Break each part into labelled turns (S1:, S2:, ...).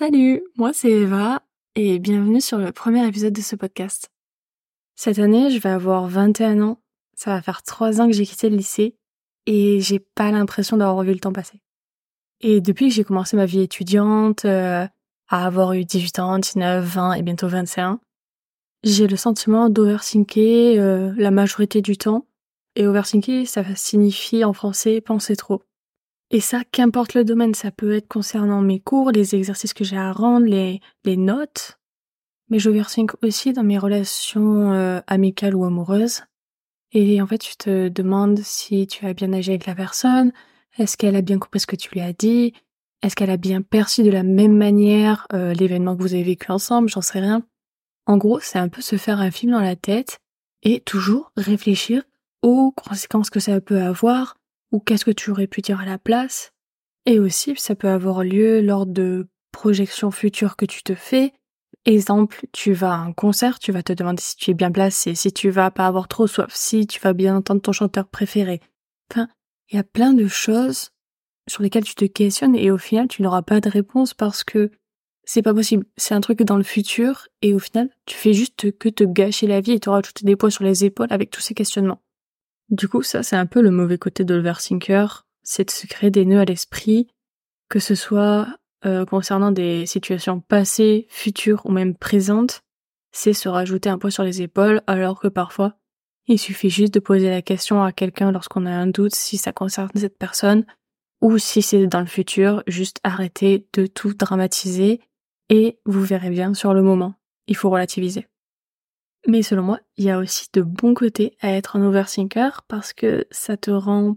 S1: Salut, moi c'est Eva et bienvenue sur le premier épisode de ce podcast. Cette année, je vais avoir 21 ans. Ça va faire 3 ans que j'ai quitté le lycée et j'ai pas l'impression d'avoir vu le temps passer. Et depuis que j'ai commencé ma vie étudiante, euh, à avoir eu 18 ans, 19, 20 et bientôt 21, j'ai le sentiment d'overthinker euh, la majorité du temps. Et overthinker, ça signifie en français penser trop. Et ça, qu'importe le domaine, ça peut être concernant mes cours, les exercices que j'ai à rendre, les, les notes. Mais j'overthink aussi dans mes relations euh, amicales ou amoureuses. Et en fait, tu te demandes si tu as bien agi avec la personne, est-ce qu'elle a bien compris ce que tu lui as dit, est-ce qu'elle a bien perçu de la même manière euh, l'événement que vous avez vécu ensemble, j'en sais rien. En gros, c'est un peu se faire un film dans la tête et toujours réfléchir aux conséquences que ça peut avoir, ou qu'est-ce que tu aurais pu dire à la place? Et aussi, ça peut avoir lieu lors de projections futures que tu te fais. Exemple, tu vas à un concert, tu vas te demander si tu es bien placé, si tu vas pas avoir trop soif, si tu vas bien entendre ton chanteur préféré. Enfin, il y a plein de choses sur lesquelles tu te questionnes et au final, tu n'auras pas de réponse parce que c'est pas possible. C'est un truc dans le futur et au final, tu fais juste que te gâcher la vie et te rajouter des poids sur les épaules avec tous ces questionnements. Du coup, ça, c'est un peu le mauvais côté de l'overthinker, c'est de se créer des nœuds à l'esprit, que ce soit euh, concernant des situations passées, futures ou même présentes, c'est se rajouter un poids sur les épaules, alors que parfois, il suffit juste de poser la question à quelqu'un lorsqu'on a un doute si ça concerne cette personne, ou si c'est dans le futur, juste arrêter de tout dramatiser, et vous verrez bien sur le moment. Il faut relativiser. Mais selon moi, il y a aussi de bons côtés à être un overthinker parce que ça te rend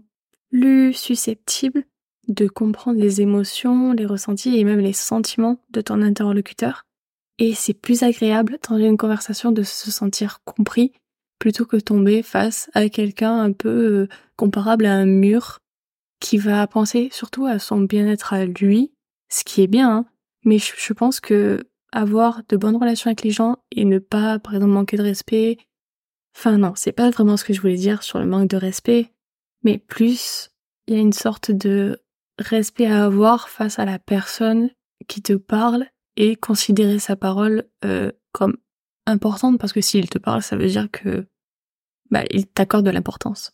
S1: plus susceptible de comprendre les émotions, les ressentis et même les sentiments de ton interlocuteur. Et c'est plus agréable dans une conversation de se sentir compris plutôt que tomber face à quelqu'un un peu euh, comparable à un mur qui va penser surtout à son bien-être à lui, ce qui est bien, hein. mais je pense que avoir de bonnes relations avec les gens et ne pas, par exemple, manquer de respect. Enfin non, c'est pas vraiment ce que je voulais dire sur le manque de respect, mais plus il y a une sorte de respect à avoir face à la personne qui te parle et considérer sa parole euh, comme importante parce que s'il te parle, ça veut dire que bah, il t'accorde de l'importance.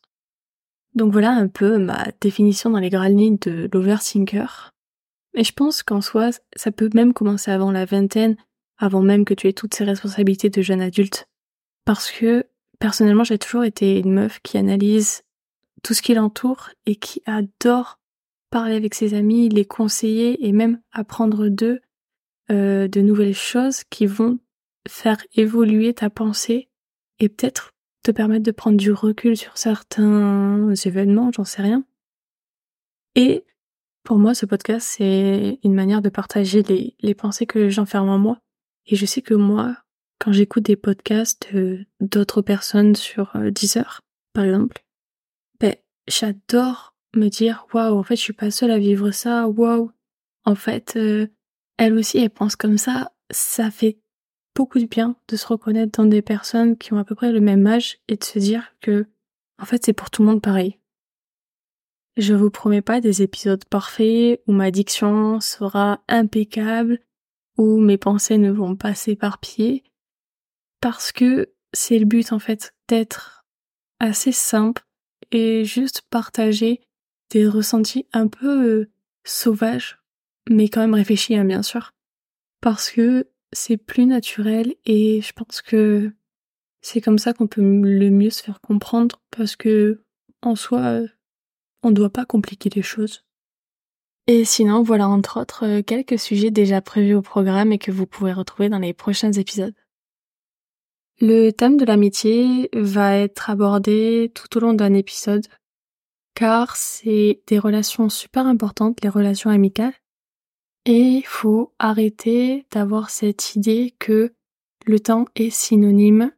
S1: Donc voilà un peu ma définition dans les grandes lignes de l'overthinker. Et je pense qu'en soi, ça peut même commencer avant la vingtaine, avant même que tu aies toutes ces responsabilités de jeune adulte. Parce que, personnellement, j'ai toujours été une meuf qui analyse tout ce qui l'entoure et qui adore parler avec ses amis, les conseiller et même apprendre d'eux euh, de nouvelles choses qui vont faire évoluer ta pensée et peut-être te permettre de prendre du recul sur certains événements, j'en sais rien. Et pour moi, ce podcast, c'est une manière de partager les, les pensées que j'enferme en moi. Et je sais que moi, quand j'écoute des podcasts d'autres personnes sur euh, Deezer, par exemple, ben, j'adore me dire, waouh, en fait, je suis pas seule à vivre ça, waouh. En fait, euh, elle aussi, elle pense comme ça. Ça fait beaucoup de bien de se reconnaître dans des personnes qui ont à peu près le même âge et de se dire que, en fait, c'est pour tout le monde pareil. Je vous promets pas des épisodes parfaits où ma diction sera impeccable, où mes pensées ne vont pas s'éparpiller, parce que c'est le but en fait d'être assez simple et juste partager des ressentis un peu euh, sauvages, mais quand même réfléchis hein, bien sûr, parce que c'est plus naturel et je pense que c'est comme ça qu'on peut le mieux se faire comprendre parce que en soi on ne doit pas compliquer les choses. Et sinon, voilà entre autres euh, quelques sujets déjà prévus au programme et que vous pourrez retrouver dans les prochains épisodes. Le thème de l'amitié va être abordé tout au long d'un épisode, car c'est des relations super importantes, les relations amicales, et il faut arrêter d'avoir cette idée que le temps est synonyme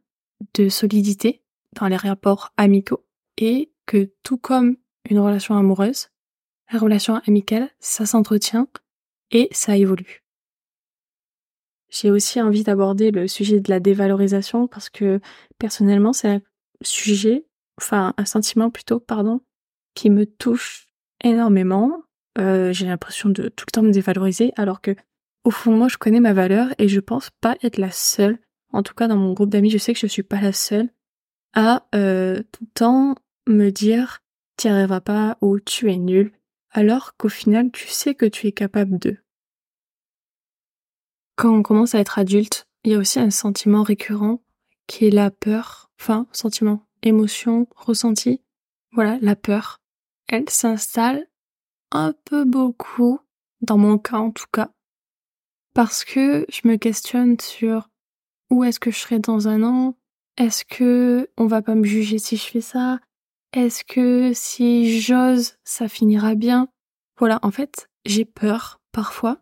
S1: de solidité dans les rapports amicaux et que tout comme une relation amoureuse, la relation amicale, ça s'entretient et ça évolue. J'ai aussi envie d'aborder le sujet de la dévalorisation parce que personnellement c'est un sujet, enfin un sentiment plutôt, pardon, qui me touche énormément. Euh, j'ai l'impression de tout le temps me dévaloriser alors que au fond moi, je connais ma valeur et je pense pas être la seule. En tout cas, dans mon groupe d'amis, je sais que je suis pas la seule à euh, tout le temps me dire t'y arriveras pas ou tu es nul, alors qu'au final, tu sais que tu es capable de. Quand on commence à être adulte, il y a aussi un sentiment récurrent qui est la peur, enfin, sentiment, émotion, ressenti. Voilà, la peur. Elle s'installe un peu beaucoup, dans mon cas en tout cas, parce que je me questionne sur où est-ce que je serai dans un an, est-ce que on va pas me juger si je fais ça, est-ce que si j'ose, ça finira bien? Voilà, en fait, j'ai peur parfois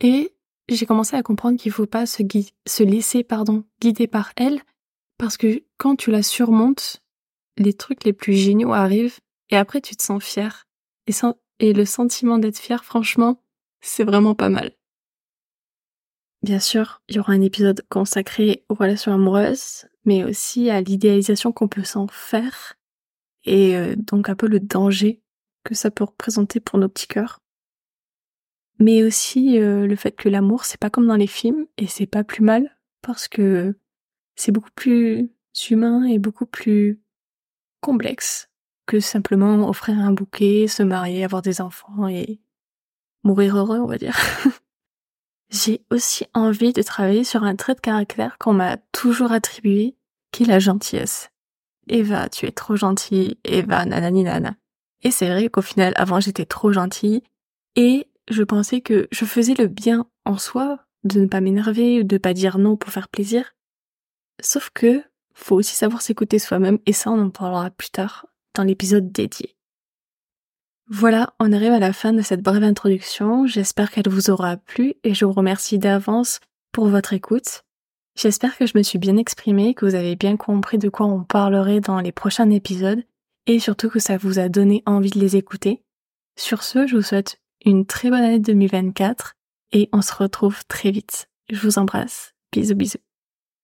S1: et j'ai commencé à comprendre qu'il faut pas se, se laisser guider par elle parce que quand tu la surmontes, les trucs les plus géniaux arrivent et après tu te sens fier. Et, et le sentiment d'être fier, franchement, c'est vraiment pas mal. Bien sûr, il y aura un épisode consacré aux relations amoureuses, mais aussi à l'idéalisation qu'on peut s'en faire et euh, donc un peu le danger que ça peut représenter pour nos petits cœurs. Mais aussi euh, le fait que l'amour c'est pas comme dans les films et c'est pas plus mal parce que c'est beaucoup plus humain et beaucoup plus complexe que simplement offrir un bouquet, se marier, avoir des enfants et mourir heureux, on va dire. J'ai aussi envie de travailler sur un trait de caractère qu'on m'a toujours attribué, qui est la gentillesse. Eva, tu es trop gentille, Eva, nanani nana. Et c'est vrai qu'au final, avant, j'étais trop gentille, et je pensais que je faisais le bien en soi, de ne pas m'énerver, ou de pas dire non pour faire plaisir. Sauf que, faut aussi savoir s'écouter soi-même, et ça, on en parlera plus tard, dans l'épisode dédié. Voilà, on arrive à la fin de cette brève introduction, j'espère qu'elle vous aura plu, et je vous remercie d'avance pour votre écoute. J'espère que je me suis bien exprimée, que vous avez bien compris de quoi on parlerait dans les prochains épisodes et surtout que ça vous a donné envie de les écouter. Sur ce, je vous souhaite une très bonne année 2024 et on se retrouve très vite. Je vous embrasse. Bisous bisous.